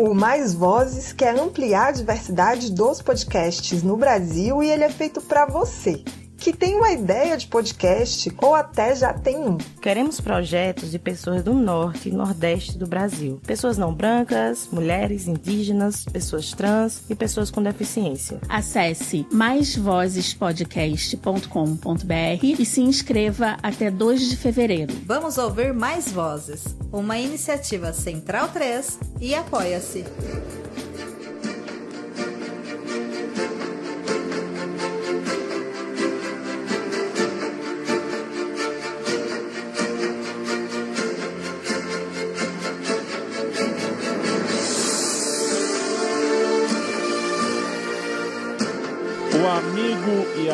O Mais Vozes quer ampliar a diversidade dos podcasts no Brasil e ele é feito para você que tem uma ideia de podcast ou até já tem um. Queremos projetos de pessoas do norte e nordeste do Brasil. Pessoas não brancas, mulheres, indígenas, pessoas trans e pessoas com deficiência. Acesse maisvozespodcast.com.br e se inscreva até 2 de fevereiro. Vamos ouvir mais vozes. Uma iniciativa Central 3 e apoia-se.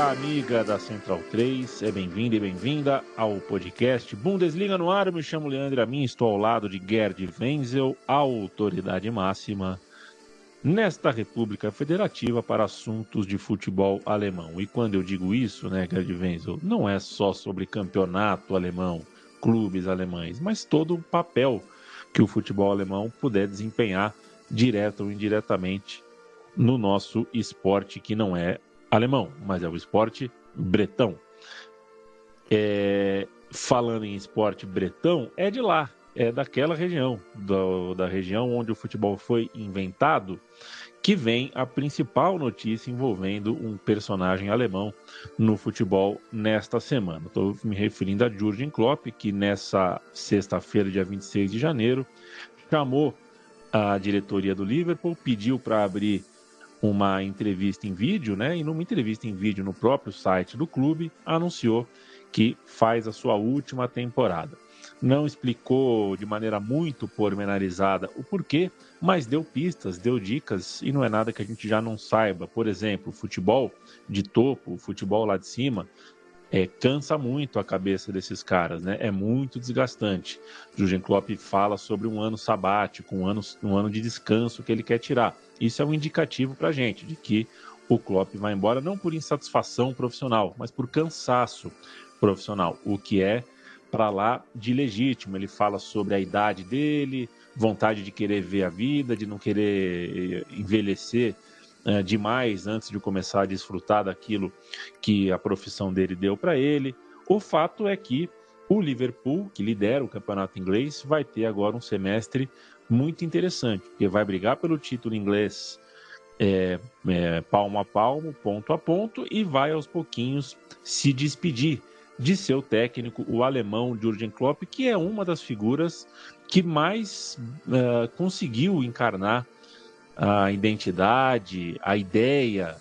Amiga da Central 3, é bem-vindo e bem-vinda ao podcast Bundesliga no ar. Eu me chamo Leandro Amin, estou ao lado de Gerd Wenzel, a autoridade máxima nesta República Federativa para assuntos de futebol alemão. E quando eu digo isso, né, Gerd Wenzel, não é só sobre campeonato alemão, clubes alemães, mas todo o papel que o futebol alemão puder desempenhar, direto ou indiretamente, no nosso esporte que não é alemão, mas é o esporte bretão. É, falando em esporte bretão, é de lá, é daquela região, do, da região onde o futebol foi inventado, que vem a principal notícia envolvendo um personagem alemão no futebol nesta semana. Estou me referindo a Jurgen Klopp, que nessa sexta-feira, dia 26 de janeiro, chamou a diretoria do Liverpool, pediu para abrir uma entrevista em vídeo, né? E numa entrevista em vídeo no próprio site do clube, anunciou que faz a sua última temporada. Não explicou de maneira muito pormenorizada o porquê, mas deu pistas, deu dicas e não é nada que a gente já não saiba. Por exemplo, futebol de topo, futebol lá de cima, é, cansa muito a cabeça desses caras, né? É muito desgastante. Jurgen Klopp fala sobre um ano sabático, um ano, um ano de descanso que ele quer tirar. Isso é um indicativo para gente de que o Klopp vai embora não por insatisfação profissional, mas por cansaço profissional, o que é para lá de legítimo. Ele fala sobre a idade dele, vontade de querer ver a vida, de não querer eh, envelhecer uh, demais antes de começar a desfrutar daquilo que a profissão dele deu para ele. O fato é que o Liverpool, que lidera o campeonato inglês, vai ter agora um semestre muito interessante, porque vai brigar pelo título inglês é, é, palmo a palmo, ponto a ponto, e vai aos pouquinhos se despedir de seu técnico, o alemão Jurgen Klopp, que é uma das figuras que mais uh, conseguiu encarnar a identidade, a ideia,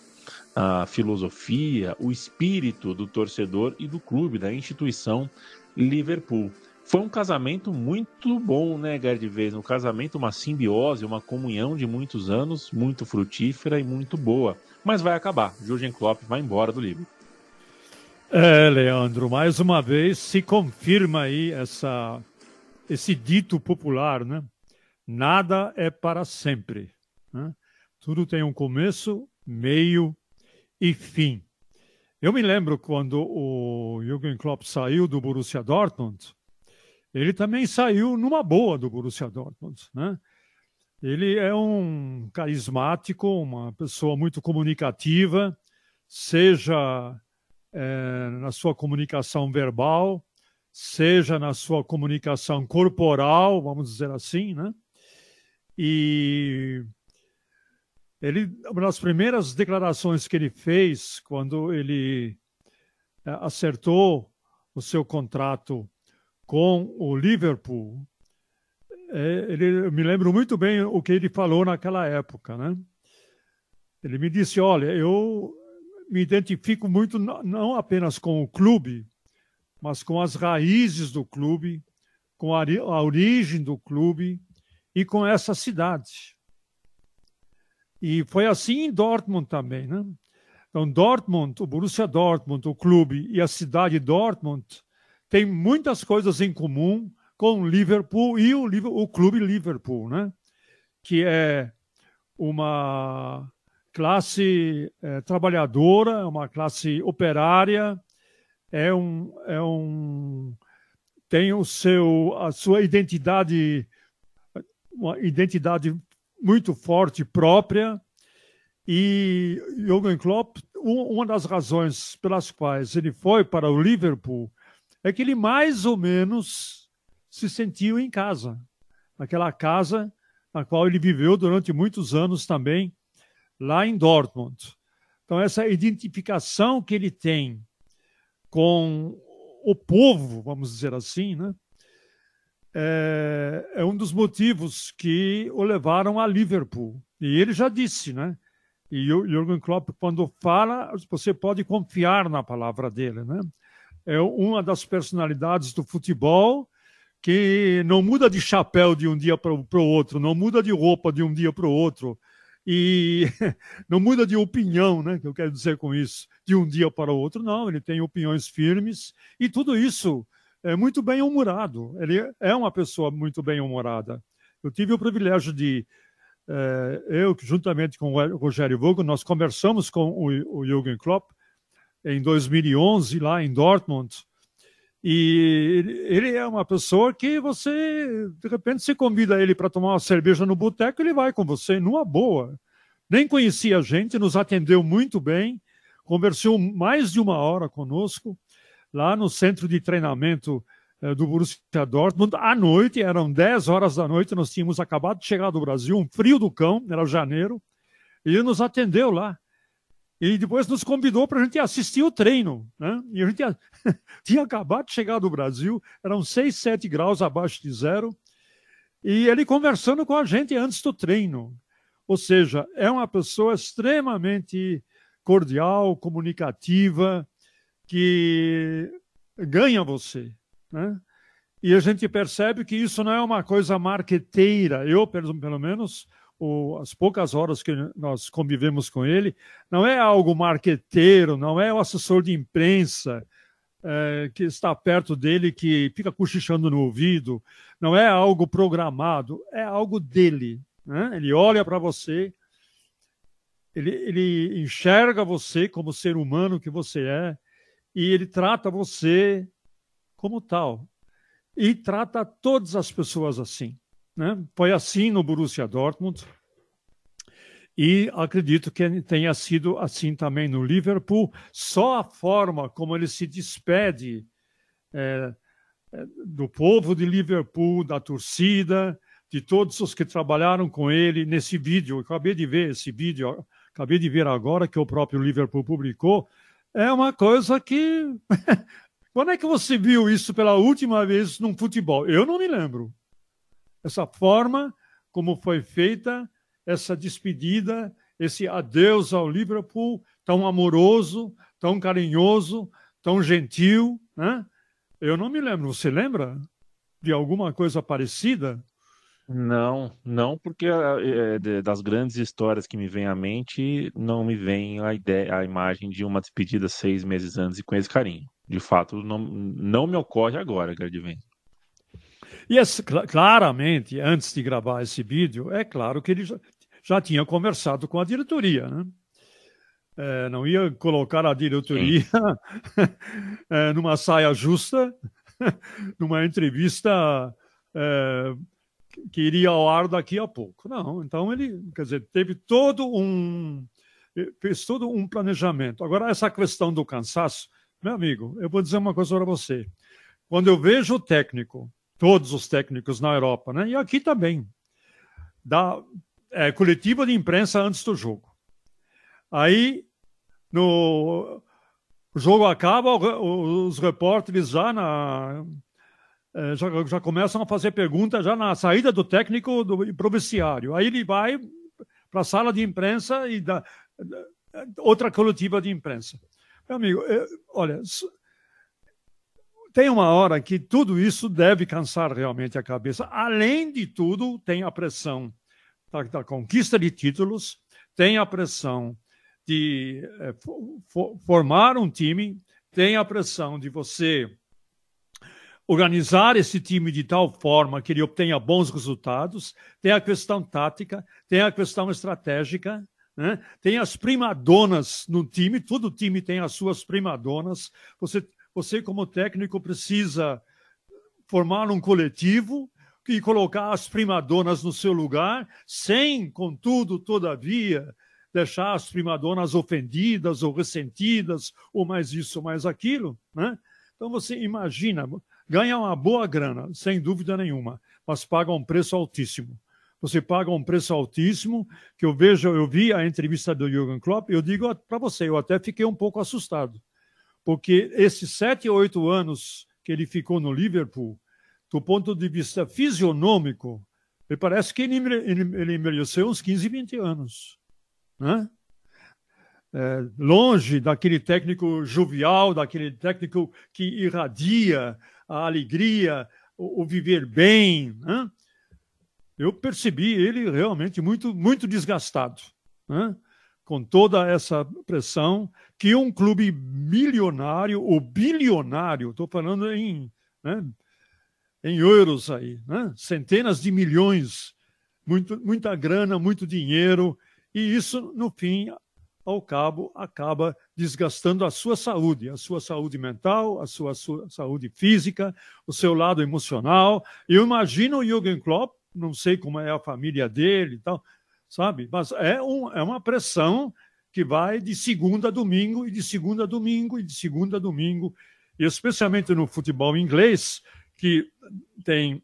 a filosofia, o espírito do torcedor e do clube, da instituição Liverpool. Foi um casamento muito bom, né, Gerd Vez? Um casamento, uma simbiose, uma comunhão de muitos anos, muito frutífera e muito boa. Mas vai acabar. Jurgen Klopp vai embora do Liverpool. É, Leandro, mais uma vez se confirma aí essa, esse dito popular, né? Nada é para sempre. Né? Tudo tem um começo, meio e fim. Eu me lembro quando o Jürgen Klopp saiu do Borussia Dortmund, ele também saiu numa boa do Borussia Dortmund, né? Ele é um carismático, uma pessoa muito comunicativa, seja é, na sua comunicação verbal, seja na sua comunicação corporal, vamos dizer assim, né? E ele, uma das primeiras declarações que ele fez quando ele é, acertou o seu contrato com o Liverpool, é, ele, eu me lembro muito bem o que ele falou naquela época, né? Ele me disse, olha, eu me identifico muito não apenas com o clube, mas com as raízes do clube, com a, a origem do clube e com essa cidade. E foi assim em Dortmund também, né? Então, Dortmund, o Borussia Dortmund, o clube e a cidade de Dortmund têm muitas coisas em comum com Liverpool e o, o clube Liverpool, né? Que é uma classe é, trabalhadora, uma classe operária, é um, é um tem o seu a sua identidade uma identidade muito forte própria e Jürgen Klopp, uma das razões pelas quais ele foi para o Liverpool é que ele mais ou menos se sentiu em casa, naquela casa na qual ele viveu durante muitos anos também, lá em Dortmund. Então, essa identificação que ele tem com o povo, vamos dizer assim, né? É, é um dos motivos que o levaram a Liverpool. E ele já disse, né? E o Jürgen Klopp, quando fala, você pode confiar na palavra dele, né? É uma das personalidades do futebol que não muda de chapéu de um dia para o outro, não muda de roupa de um dia para o outro e não muda de opinião, né? Que eu quero dizer com isso, de um dia para o outro, não. Ele tem opiniões firmes e tudo isso é muito bem humorado. Ele é uma pessoa muito bem humorada. Eu tive o privilégio de é, eu, juntamente com o Rogério Vogel, nós conversamos com o, o Jürgen Klopp em 2011, lá em Dortmund. E ele é uma pessoa que você, de repente, se convida ele para tomar uma cerveja no boteco, ele vai com você, numa boa. Nem conhecia a gente, nos atendeu muito bem, conversou mais de uma hora conosco, lá no centro de treinamento eh, do Borussia Dortmund. À noite, eram 10 horas da noite, nós tínhamos acabado de chegar do Brasil, um frio do cão, era janeiro, e ele nos atendeu lá. E depois nos convidou para a gente assistir o treino. Né? E a gente tinha acabado de chegar do Brasil, eram 6, 7 graus abaixo de zero, e ele conversando com a gente antes do treino. Ou seja, é uma pessoa extremamente cordial, comunicativa, que ganha você. Né? E a gente percebe que isso não é uma coisa marqueteira. Eu, pelo, pelo menos, o, as poucas horas que nós convivemos com ele, não é algo marqueteiro, não é o assessor de imprensa é, que está perto dele, que fica cochichando no ouvido, não é algo programado, é algo dele. Né? Ele olha para você, ele, ele enxerga você como ser humano que você é, e ele trata você como tal. E trata todas as pessoas assim. Né? Foi assim no Borussia Dortmund. E acredito que tenha sido assim também no Liverpool. Só a forma como ele se despede é, é, do povo de Liverpool, da torcida, de todos os que trabalharam com ele nesse vídeo. Eu acabei de ver esse vídeo, acabei de ver agora que o próprio Liverpool publicou. É uma coisa que Quando é que você viu isso pela última vez num futebol? Eu não me lembro. Essa forma como foi feita essa despedida, esse adeus ao Liverpool, tão amoroso, tão carinhoso, tão gentil, né? Eu não me lembro. Você lembra de alguma coisa parecida? Não, não, porque é, das grandes histórias que me vem à mente, não me vem a ideia, a imagem de uma despedida seis meses antes e com esse carinho de fato, não, não me ocorre agora, Gardivento. E esse, claramente, antes de gravar esse vídeo, é claro que ele já, já tinha conversado com a diretoria, né? É, não ia colocar a diretoria é, numa saia justa, numa entrevista é, que iria ao ar daqui a pouco. Não, então ele, quer dizer, teve todo um fez todo um planejamento. Agora essa questão do cansaço, meu amigo, eu vou dizer uma coisa para você. Quando eu vejo o técnico, todos os técnicos na Europa, né, e aqui também, da é, coletiva de imprensa antes do jogo. Aí, no o jogo acaba, os repórteres já na já, já, começam a fazer perguntas já na saída do técnico do provinciário. Aí ele vai para a sala de imprensa e dá outra coletiva de imprensa. Meu amigo, eu, olha, tem uma hora que tudo isso deve cansar realmente a cabeça. Além de tudo, tem a pressão da, da conquista de títulos, tem a pressão de é, for, formar um time, tem a pressão de você organizar esse time de tal forma que ele obtenha bons resultados, tem a questão tática, tem a questão estratégica, né? Tem as primadonas no time, todo time tem as suas primadonas. Você, você como técnico, precisa formar um coletivo e colocar as primadonas no seu lugar, sem, contudo, todavia, deixar as primadonas ofendidas ou ressentidas, ou mais isso, mais aquilo. Né? Então você imagina, ganha uma boa grana, sem dúvida nenhuma, mas paga um preço altíssimo. Você paga um preço altíssimo, que eu vejo, eu vi a entrevista do Jürgen Klopp, eu digo para você, eu até fiquei um pouco assustado, porque esses sete, oito anos que ele ficou no Liverpool, do ponto de vista fisionômico, me parece que ele, ele envelheceu uns 15, 20 anos. Né? É, longe daquele técnico jovial, daquele técnico que irradia a alegria, o, o viver bem. Né? Eu percebi ele realmente muito, muito desgastado, né? com toda essa pressão que um clube milionário ou bilionário, estou falando em né, em euros aí, né? centenas de milhões, muito, muita grana, muito dinheiro, e isso, no fim, ao cabo, acaba desgastando a sua saúde, a sua saúde mental, a sua, sua saúde física, o seu lado emocional. Eu imagino o Jürgen Klopp, não sei como é a família dele e tal, sabe? Mas é, um, é uma pressão que vai de segunda a domingo, e de segunda a domingo, e de segunda a domingo, e especialmente no futebol inglês, que tem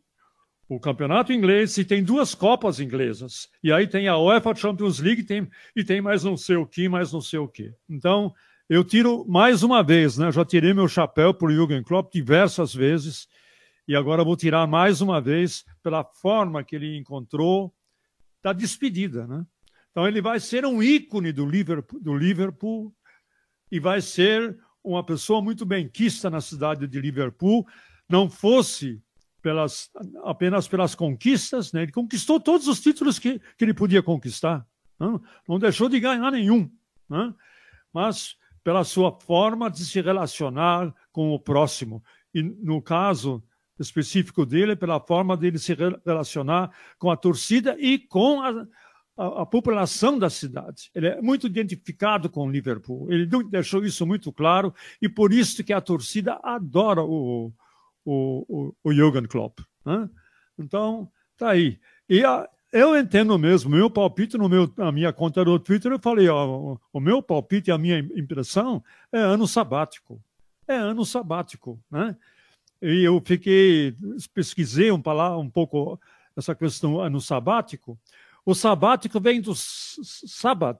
o campeonato inglês e tem duas copas inglesas. E aí tem a UEFA Champions League tem, e tem mais não sei o que, mais não sei o que. Então, eu tiro mais uma vez, né? Já tirei meu chapéu para o Jürgen Klopp diversas vezes e agora vou tirar mais uma vez pela forma que ele encontrou da despedida, né? Então ele vai ser um ícone do Liverpool, do Liverpool e vai ser uma pessoa muito benquista na cidade de Liverpool, não fosse pelas, apenas pelas conquistas, né? ele conquistou todos os títulos que, que ele podia conquistar, né? não deixou de ganhar nenhum, né? mas pela sua forma de se relacionar com o próximo. E no caso específico dele, pela forma dele se relacionar com a torcida e com a, a, a, população da cidade. Ele é muito identificado com o Liverpool. Ele deixou isso muito claro e por isso que a torcida adora o, o, o, o Jürgen Klopp. Né? Então, tá aí. E a, eu entendo mesmo, meu palpite no meu, na minha conta do Twitter, eu falei, ó, o meu palpite, a minha impressão é ano sabático. É ano sabático, né? E eu fiquei, pesquisei um, um pouco essa questão ano sabático. O sabático vem do sábado,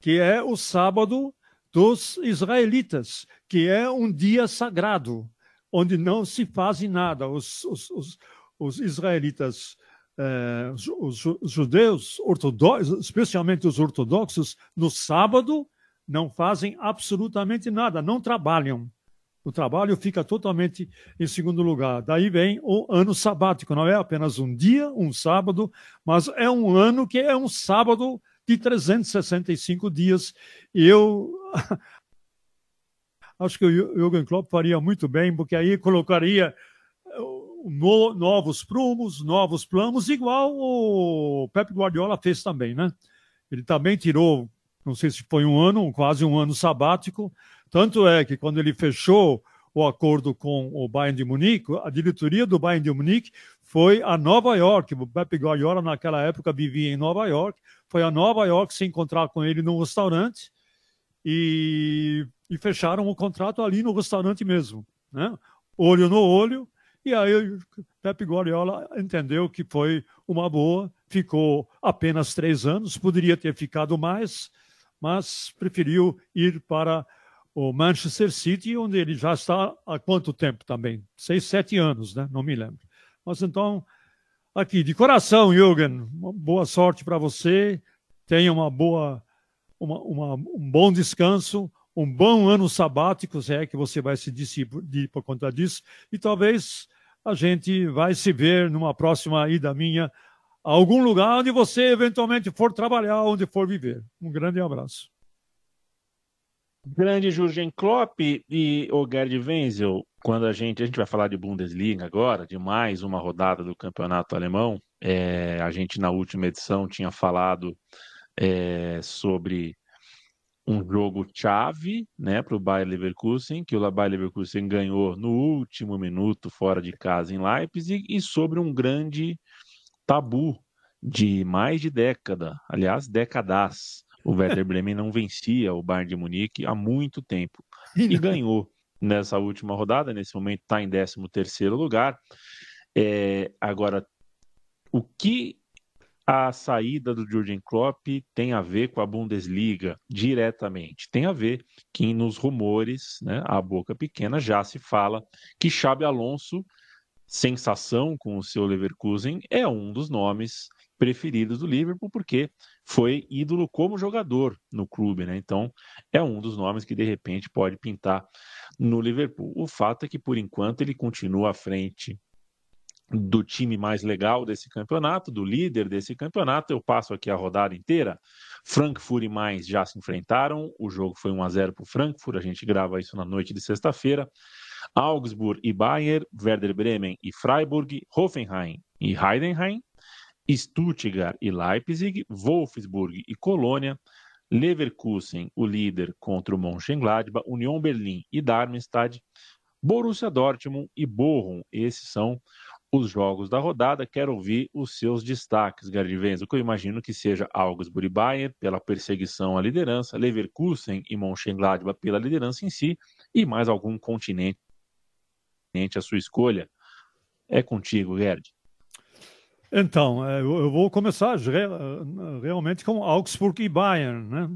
que é o sábado dos israelitas, que é um dia sagrado onde não se faz nada. Os, os, os, os israelitas, eh, os, judeus ortodoxos, especialmente os ortodoxos, no sábado não fazem absolutamente nada, não trabalham. O trabalho fica totalmente em segundo lugar. Daí vem o ano sabático. Não é apenas um dia, um sábado, mas é um ano que é um sábado de 365 dias. E eu acho que o Jürgen Klopp faria muito bem, porque aí colocaria eh, novos prumos, novos planos, igual o Pep Guardiola fez também, né? Ele também tirou, não sei se foi um ano, quase um ano sabático. Tanto é que quando ele fechou o acordo com o Bayern de Munique, a diretoria do Bayern de Munique foi a Nova York. O Pep Guardiola naquela época vivia em Nova York. Foi a Nova York se encontrar com ele num restaurante e e fecharam o contrato ali no restaurante mesmo, né? olho no olho, e aí o Pepe Guardiola entendeu que foi uma boa, ficou apenas três anos, poderia ter ficado mais, mas preferiu ir para o Manchester City, onde ele já está há quanto tempo também? Seis, sete anos, né? Não me lembro. Mas então, aqui, de coração, Jürgen, boa sorte para você, tenha uma boa, uma, uma, um bom descanso, um bom ano sabático, se é que você vai se decidir por conta disso, e talvez a gente vai se ver numa próxima ida minha a algum lugar onde você eventualmente for trabalhar, onde for viver. Um grande abraço. Grande Jürgen Klopp e o Gerd Wenzel, quando a gente, a gente vai falar de Bundesliga agora, de mais uma rodada do campeonato alemão, é, a gente na última edição tinha falado é, sobre um jogo chave né, para o Bayer Leverkusen, que o Bayer Leverkusen ganhou no último minuto fora de casa em Leipzig, e sobre um grande tabu de mais de década, aliás, décadas. O Werder Bremen não vencia o Bayern de Munique há muito tempo e ganhou nessa última rodada. Nesse momento está em 13 terceiro lugar. É, agora, o que a saída do Jurgen Klopp tem a ver com a Bundesliga diretamente? Tem a ver que nos rumores, né, a boca pequena, já se fala que Xabi Alonso, sensação com o seu Leverkusen, é um dos nomes preferidos do Liverpool, porque foi ídolo como jogador no clube, né? Então, é um dos nomes que de repente pode pintar no Liverpool. O fato é que, por enquanto, ele continua à frente do time mais legal desse campeonato, do líder desse campeonato. Eu passo aqui a rodada inteira. Frankfurt e mais já se enfrentaram. O jogo foi 1 a 0 para o Frankfurt. A gente grava isso na noite de sexta-feira. Augsburg e Bayern, Werder Bremen e Freiburg, Hoffenheim e Heidenheim, Stuttgart e Leipzig, Wolfsburg e Colônia, Leverkusen, o líder contra o Mönchengladbach, Union Berlim e Darmstadt, Borussia Dortmund e Bochum. Esses são os jogos da rodada. Quero ouvir os seus destaques, Gardivenz. O que eu imagino que seja Augsburg Bayern pela perseguição à liderança, Leverkusen e Mönchengladbach pela liderança em si e mais algum continente a sua escolha. É contigo, Gerd. Então, é, eu vou começar realmente com Augsburg e Bayern. Né?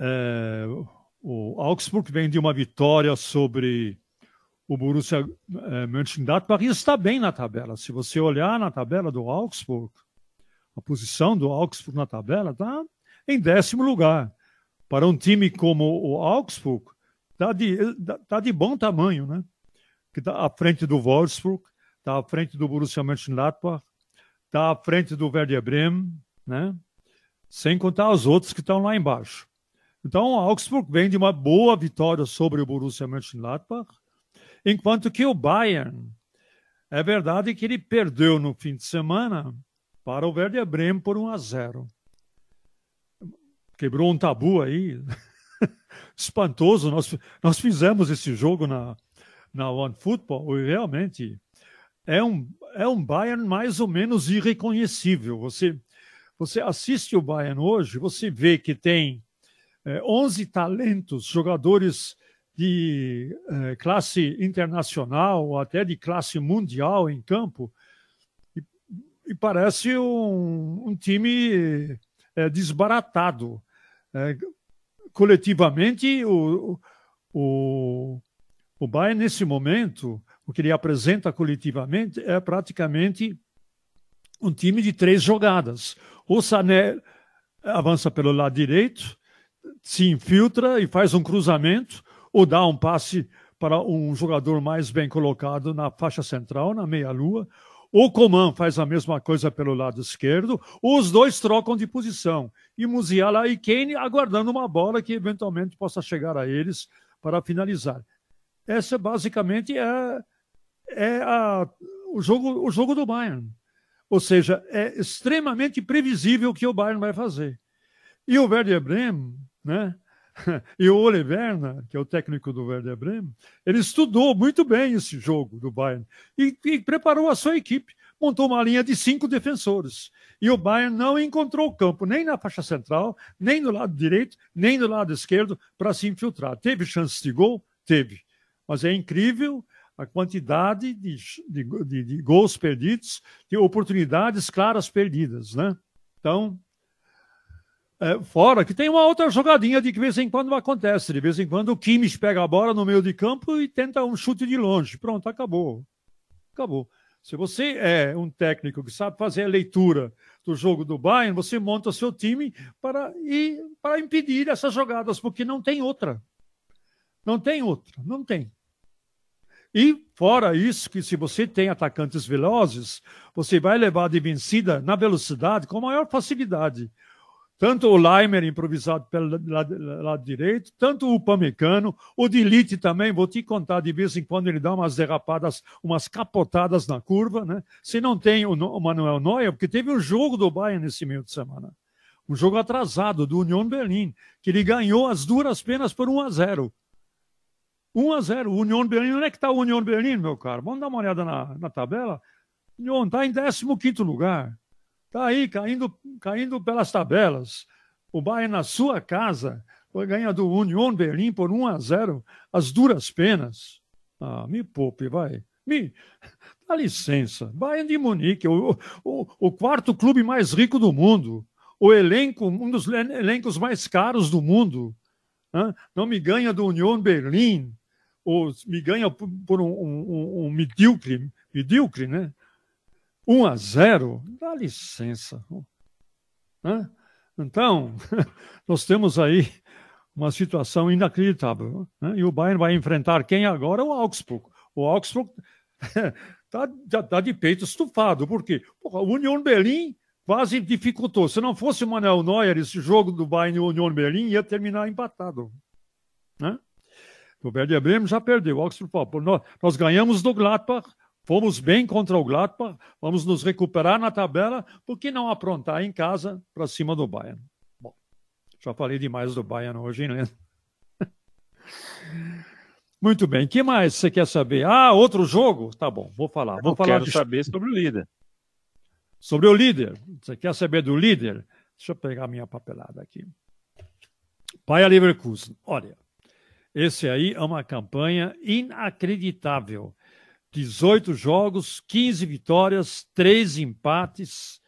É, o Augsburg vem de uma vitória sobre o Borussia é, Mönchengladbach está bem na tabela. Se você olhar na tabela do Augsburg, a posição do Augsburg na tabela está em décimo lugar. Para um time como o Augsburg, está de, tá de bom tamanho, né? Que está à frente do Wolfsburg, está à frente do Borussia Mönchengladbach, está à frente do Werder Bremen, né? sem contar os outros que estão lá embaixo. Então, o Augsburg vem de uma boa vitória sobre o Borussia Mönchengladbach, enquanto que o Bayern, é verdade que ele perdeu no fim de semana para o Werder Bremen por 1 a 0. Quebrou um tabu aí, espantoso. Nós, nós fizemos esse jogo na, na One Football e realmente é um, é um Bayern mais ou menos irreconhecível. Você, você assiste o Bayern hoje, você vê que tem é, 11 talentos, jogadores de é, classe internacional ou até de classe mundial em campo, e, e parece um, um time é, desbaratado. É, coletivamente, o, o, o Bayern, nesse momento, o que ele apresenta coletivamente é praticamente um time de três jogadas. O Sané avança pelo lado direito, se infiltra e faz um cruzamento, ou dá um passe para um jogador mais bem colocado na faixa central, na meia-lua. O Coman faz a mesma coisa pelo lado esquerdo. Os dois trocam de posição. E Musiala e Kane aguardando uma bola que eventualmente possa chegar a eles para finalizar. Essa basicamente é é a, o, jogo, o jogo do Bayern. Ou seja, é extremamente previsível o que o Bayern vai fazer. E o Werder Bremen, né? E o Ole Werner, que é o técnico do Werder Bremen, ele estudou muito bem esse jogo do Bayern e, e, preparou a sua equipe. Montou uma linha de cinco defensores. E o Bayern não encontrou campo nem na faixa central, nem no lado direito, nem no lado esquerdo para se infiltrar. Teve chance de gol? Teve. Mas é incrível a quantidade de, de, de, de gols perdidos, de oportunidades claras perdidas, né? Então, é, fora que tem uma outra jogadinha de que de vez em quando acontece. De vez em quando o Kimmich pega a bola no meio de campo e tenta um chute de longe. Pronto, acabou. Acabou. Se você é um técnico que sabe fazer a leitura do jogo do Bayern, você monta seu time para, e, para impedir essas jogadas, porque não tem outra. Não tem outra, não tem. E, fora isso, que se você tem atacantes velozes, você vai levar de vencida na velocidade com maior facilidade. Tanto o Leimer, improvisado pelo lado, lado direito, tanto o Pamecano, o Dilite também, vou te contar, de vez em quando ele dá umas derrapadas, umas capotadas na curva, né? Se não tem o, o Manuel Neuer, porque teve um jogo do Bayern nesse meio de semana. um jogo atrasado do Union Berlim, que ele ganhou as duras penas por 1 a 0. 1 a 0. O Union Berlim, onde é que está o Union Berlim, meu caro? Vamos dar uma olhada na, na tabela. Union está em 15 lugar. Está aí, caindo, caindo pelas tabelas. O Bayern na sua casa ganha do Union Berlim por 1 a 0, as duras penas. Ah, me poupe, vai. Me, dá licença. Bayern de Munique, o, o, o quarto clube mais rico do mundo. O elenco, um dos elencos mais caros do mundo. Não me ganha do Union Berlim ou me ganha por um, um, um medíocre, medíocre, né? 1 a 0, dá licença. Né? Então, nós temos aí uma situação inacreditável. Né? E o Bayern vai enfrentar quem agora? O Augsburg. O Augsburg está tá de peito estufado. Por quê? Porra, o Union Berlim quase dificultou. Se não fosse o Manuel Neuer, esse jogo do Bayern e Union Berlim ia terminar empatado. Né? O Werder Bremen já perdeu. O Augsburg, nós, nós ganhamos do Gladbach, fomos bem contra o Gladbach, vamos nos recuperar na tabela, por que não aprontar em casa para cima do Bayern? Bom, já falei demais do Bayern hoje, hein, Muito bem. Que mais você quer saber? Ah, outro jogo? Tá bom, vou falar. Vou Eu falar quero de... saber sobre o líder. Sobre o líder. Você quer saber do líder? Deixa eu pegar minha papelada aqui. Bayer Leverkusen. Olha, esse aí é uma campanha inacreditável. 18 jogos, 15 vitórias, 3 empates.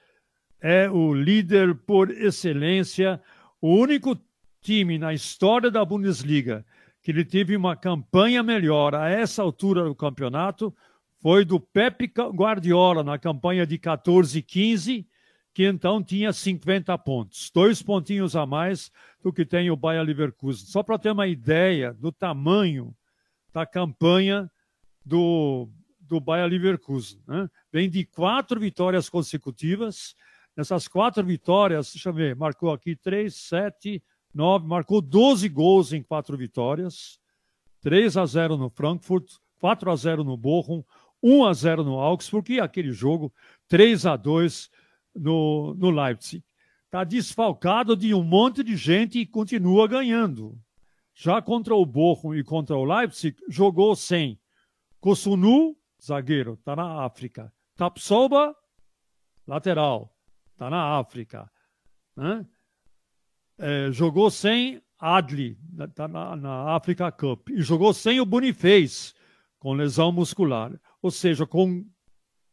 É o líder por excelência, o único time na história da Bundesliga que ele teve uma campanha melhor a essa altura do campeonato foi do Pepe Guardiola na campanha de 14 e 15 que então tinha 50 pontos, dois pontinhos a mais do que tem o Bayer Leverkusen. Só para ter uma ideia do tamanho da campanha do, do Bayer Leverkusen. Né? Vem de quatro vitórias consecutivas. Nessas quatro vitórias, deixa eu ver, marcou aqui três, sete, nove, marcou 12 gols em quatro vitórias. 3 a 0 no Frankfurt, 4 a 0 no Bochum, 1 a 0 no Augsburg e aquele jogo 3 a 2 no, no Leipzig. Está desfalcado de um monte de gente e continua ganhando. Já contra o Bochum e contra o Leipzig, jogou sem Kosunu, zagueiro, está na África. Tapsoba, lateral, está na África. Né? É, jogou sem Adli, está na, na África Cup. E jogou sem o Boniface, com lesão muscular. Ou seja, com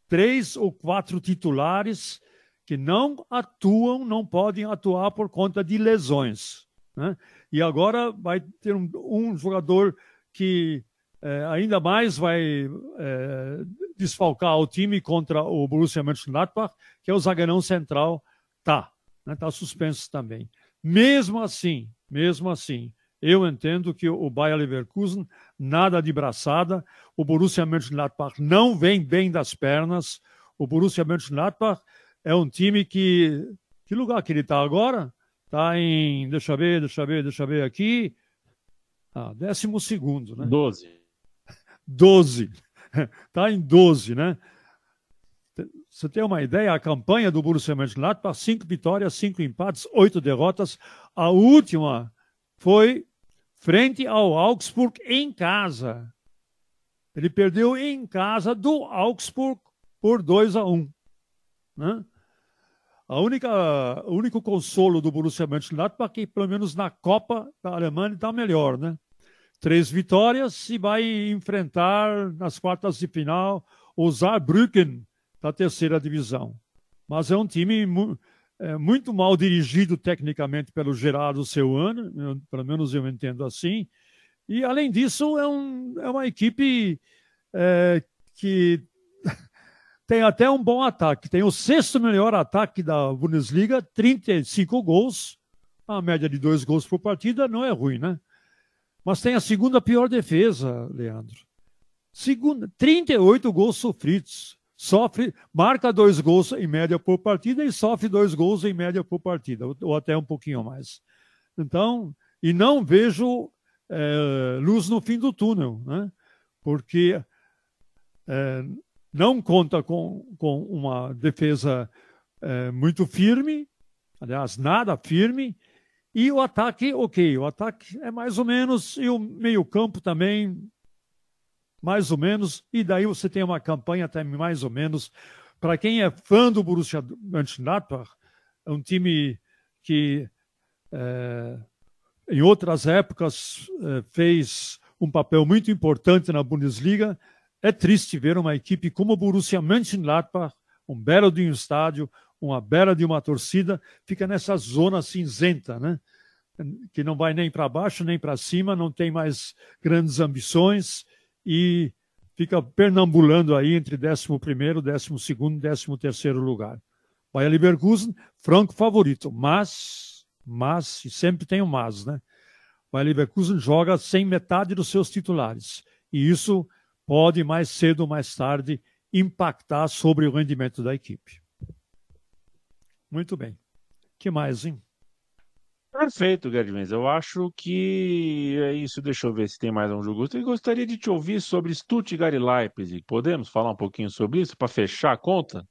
três ou quatro titulares que não atuam, não podem atuar por conta de lesões. Né? E agora vai ter um, um jogador que é, ainda mais vai é, desfalcar o time contra o Borussia Mönchengladbach, que é o zagueirão central, tá, né? Tá suspenso também. Mesmo assim, mesmo assim, eu entendo que o Bayer Leverkusen nada de braçada, o Borussia Mönchengladbach não vem bem das pernas, o Borussia Mönchengladbach é um time que. Que lugar que ele está agora? Está em. Deixa eu ver, deixa eu ver, deixa eu ver aqui. Ah, décimo segundo, né? Doze. Doze. Está em doze, né? Você tem uma ideia? A campanha do Borussia Mönchengladbach, cinco vitórias, cinco empates, oito derrotas. A última foi frente ao Augsburg em casa. Ele perdeu em casa do Augsburg por 2 a 1. Um, né? A única, o único consolo do Borussia Mönchengladbach é que, pelo menos na Copa da Alemanha, está melhor, né? Três vitórias e vai enfrentar nas quartas de final o Saarbrücken da terceira divisão. Mas é um time mu é, muito mal dirigido tecnicamente pelo Gerardo Seuano, pelo menos eu entendo assim. E, além disso, é, um, é uma equipe é, que tem até um bom ataque. Tem o sexto melhor ataque da Bundesliga, 35 gols. A média de dois gols por partida não é ruim, né? Mas tem a segunda pior defesa, Leandro. Segunda, 38 gols sofridos. Sofre, marca dois gols em média por partida e sofre dois gols em média por partida, ou até um pouquinho mais. Então, e não vejo é, luz no fim do túnel, né? Porque é, não conta com, com uma defesa é, muito firme, aliás, nada firme. E o ataque, ok, o ataque é mais ou menos, e o meio-campo também, mais ou menos. E daí você tem uma campanha também mais ou menos. Para quem é fã do Borussia Mönchengladbach, é um time que é, em outras épocas é, fez um papel muito importante na Bundesliga. É triste ver uma equipe como o Borussia Mönchengladbach, um belo de um estádio, uma bela de uma torcida, fica nessa zona cinzenta, né? que não vai nem para baixo nem para cima, não tem mais grandes ambições e fica pernambulando aí entre 11 º 12 º 13 º lugar. Bayer Leverkusen, franco favorito, mas, mas, e sempre tem um mas, né? Bayer Leverkusen joga sem metade dos seus titulares. E isso pode, mais cedo ou mais tarde, impactar sobre o rendimento da equipe. Muito bem. que mais, hein? Perfeito, Gerdmens. Eu acho que é isso. Deixa eu ver se tem mais um jogo. Eu gostaria de te ouvir sobre Stuttgart e Leipzig. Podemos falar um pouquinho sobre isso para fechar a conta?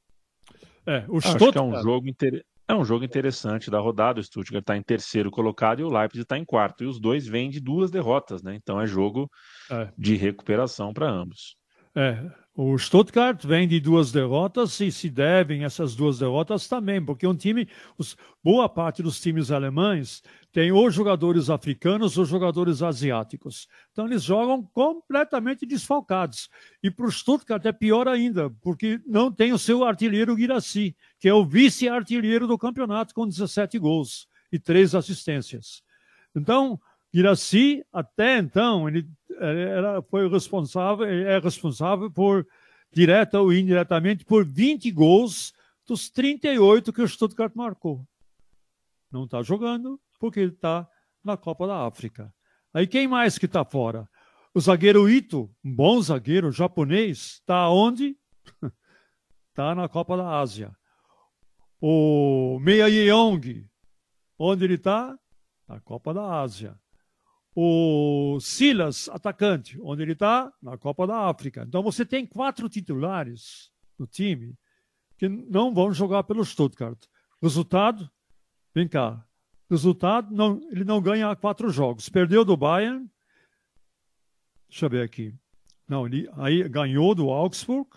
É, o Acho Stuttgart... que é um jogo inter... é um jogo interessante da rodada. O Stuttgart está em terceiro colocado e o Leipzig está em quarto. E os dois vêm de duas derrotas, né? Então é jogo é. de recuperação para ambos. É, o Stuttgart vem de duas derrotas e se devem essas duas derrotas também, porque um time, os, boa parte dos times alemães tem ou jogadores africanos ou jogadores asiáticos. Então eles jogam completamente desfalcados. E para o Stuttgart é pior ainda, porque não tem o seu artilheiro Guiraci, que é o vice-artilheiro do campeonato com 17 gols e três assistências. Então, Guiraci, até então, ele era, foi responsável, é responsável por, direta ou indiretamente, por 20 gols dos 38 que o Stuttgart marcou. Não está jogando porque ele está na Copa da África. Aí quem mais que está fora? O zagueiro Ito, um bom zagueiro japonês, está onde? Está na Copa da Ásia. O Meia Yeong, onde ele está? Na Copa da Ásia o Silas, atacante, onde ele está? Na Copa da África. Então você tem quatro titulares no time que não vão jogar pelo Stuttgart. Resultado, vem cá. Resultado, não, ele não ganha quatro jogos. Perdeu do Bayern. Deixa eu ver aqui. Não, ele aí ganhou do Augsburg,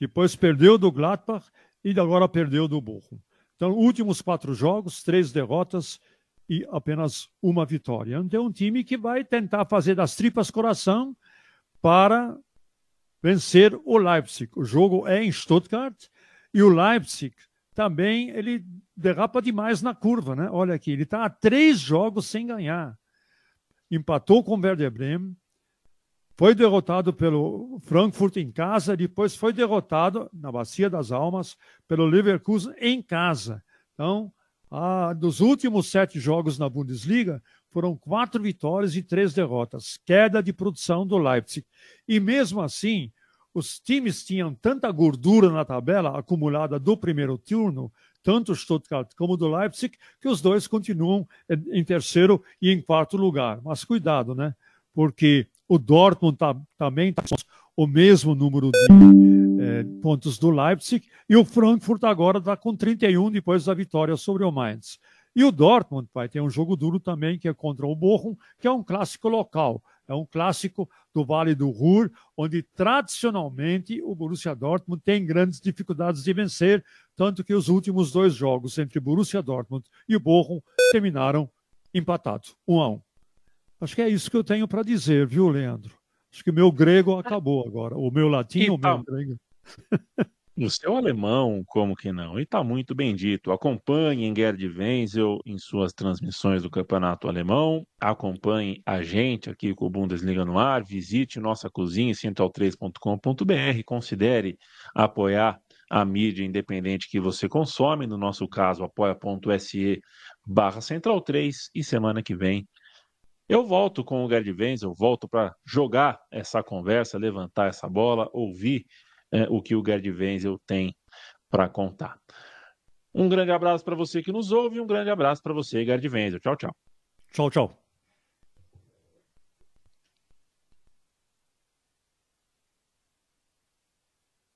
depois perdeu do Gladbach e agora perdeu do Bochum. Então, últimos quatro jogos, três derrotas e apenas uma vitória. Então, é um time que vai tentar fazer das tripas coração para vencer o Leipzig. O jogo é em Stuttgart e o Leipzig também ele derrapa demais na curva, né? Olha aqui, ele está a três jogos sem ganhar. Empatou com o Werder Bremen, foi derrotado pelo Frankfurt em casa, depois foi derrotado na Bacia das Almas pelo Leverkusen em casa. Então, ah, dos últimos sete jogos na Bundesliga, foram quatro vitórias e três derrotas, queda de produção do Leipzig. E mesmo assim, os times tinham tanta gordura na tabela acumulada do primeiro turno, tanto Stuttgart como do Leipzig, que os dois continuam em terceiro e em quarto lugar. Mas cuidado, né? Porque o Dortmund tá, também está o mesmo número de é, pontos do Leipzig, e o Frankfurt agora está com 31 depois da vitória sobre o Mainz. E o Dortmund vai ter um jogo duro também, que é contra o Bochum, que é um clássico local. É um clássico do Vale do Ruhr, onde tradicionalmente o Borussia Dortmund tem grandes dificuldades de vencer, tanto que os últimos dois jogos entre Borussia Dortmund e o Bochum terminaram empatados, um a um. Acho que é isso que eu tenho para dizer, viu, Leandro? Acho que o meu grego acabou agora. O meu latim, e o meu grego. O seu alemão, como que não? E está muito bem dito. Acompanhe Gerd Wenzel em suas transmissões do Campeonato Alemão. Acompanhe a gente aqui com o Bundesliga no ar. Visite nossa cozinha, central3.com.br. Considere apoiar a mídia independente que você consome. No nosso caso, apoia.se barra Central 3. E semana que vem eu volto com o Gerd Wenzel, volto para jogar essa conversa, levantar essa bola, ouvir é, o que o Gerd Wenzel tem para contar. Um grande abraço para você que nos ouve um grande abraço para você, Gerd Wenzel. Tchau, tchau. Tchau, tchau.